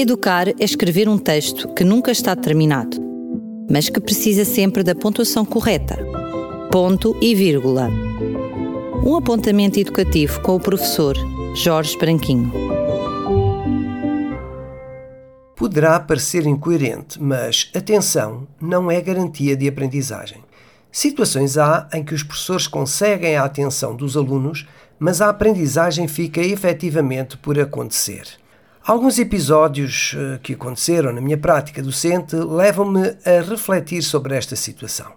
Educar é escrever um texto que nunca está terminado, mas que precisa sempre da pontuação correta. Ponto e vírgula. Um apontamento educativo com o professor Jorge Branquinho. Poderá parecer incoerente, mas atenção não é garantia de aprendizagem. Situações há em que os professores conseguem a atenção dos alunos, mas a aprendizagem fica efetivamente por acontecer. Alguns episódios eh, que aconteceram na minha prática docente levam-me a refletir sobre esta situação.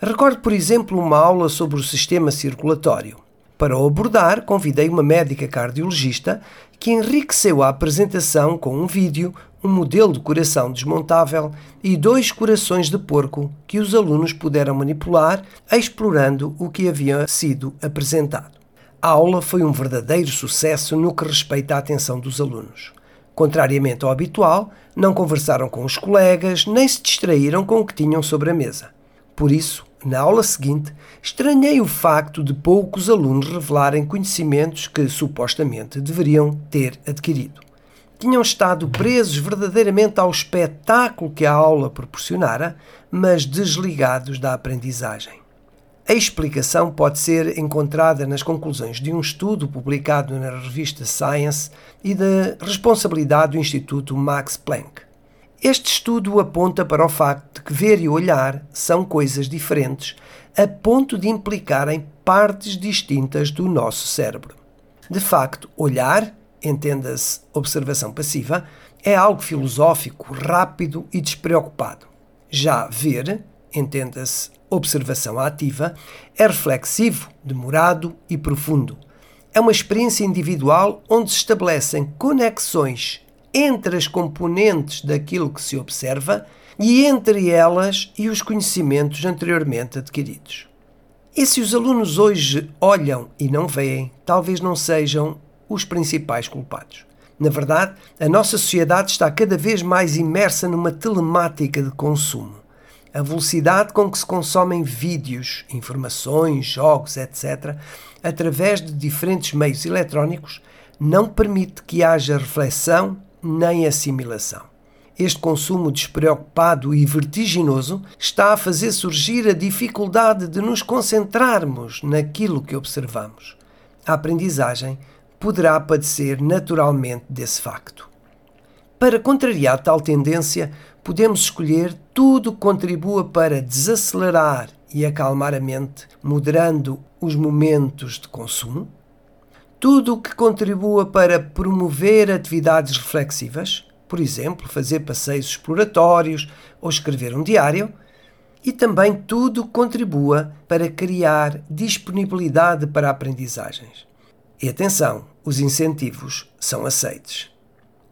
Recordo, por exemplo, uma aula sobre o sistema circulatório. Para o abordar, convidei uma médica cardiologista que enriqueceu a apresentação com um vídeo, um modelo de coração desmontável e dois corações de porco que os alunos puderam manipular, explorando o que havia sido apresentado. A aula foi um verdadeiro sucesso no que respeita à atenção dos alunos. Contrariamente ao habitual, não conversaram com os colegas nem se distraíram com o que tinham sobre a mesa. Por isso, na aula seguinte, estranhei o facto de poucos alunos revelarem conhecimentos que supostamente deveriam ter adquirido. Tinham estado presos verdadeiramente ao espetáculo que a aula proporcionara, mas desligados da aprendizagem. A explicação pode ser encontrada nas conclusões de um estudo publicado na revista Science e da responsabilidade do Instituto Max Planck. Este estudo aponta para o facto de que ver e olhar são coisas diferentes, a ponto de implicarem partes distintas do nosso cérebro. De facto, olhar, entenda-se observação passiva, é algo filosófico, rápido e despreocupado. Já ver, entenda-se observação ativa, é reflexivo, demorado e profundo. É uma experiência individual onde se estabelecem conexões entre as componentes daquilo que se observa e entre elas e os conhecimentos anteriormente adquiridos. E se os alunos hoje olham e não veem, talvez não sejam os principais culpados. Na verdade, a nossa sociedade está cada vez mais imersa numa telemática de consumo a velocidade com que se consomem vídeos, informações, jogos, etc., através de diferentes meios eletrónicos, não permite que haja reflexão nem assimilação. Este consumo despreocupado e vertiginoso está a fazer surgir a dificuldade de nos concentrarmos naquilo que observamos. A aprendizagem poderá padecer naturalmente desse facto. Para contrariar tal tendência, podemos escolher tudo que contribua para desacelerar e acalmar a mente, moderando os momentos de consumo, tudo o que contribua para promover atividades reflexivas, por exemplo, fazer passeios exploratórios ou escrever um diário, e também tudo que contribua para criar disponibilidade para aprendizagens. E atenção, os incentivos são aceites.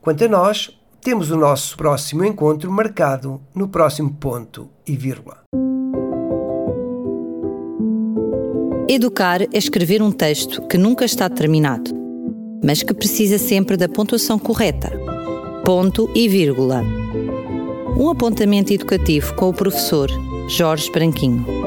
Quanto a nós, temos o nosso próximo encontro marcado no próximo ponto e vírgula. Educar é escrever um texto que nunca está terminado, mas que precisa sempre da pontuação correta. Ponto e vírgula. Um apontamento educativo com o professor Jorge Branquinho.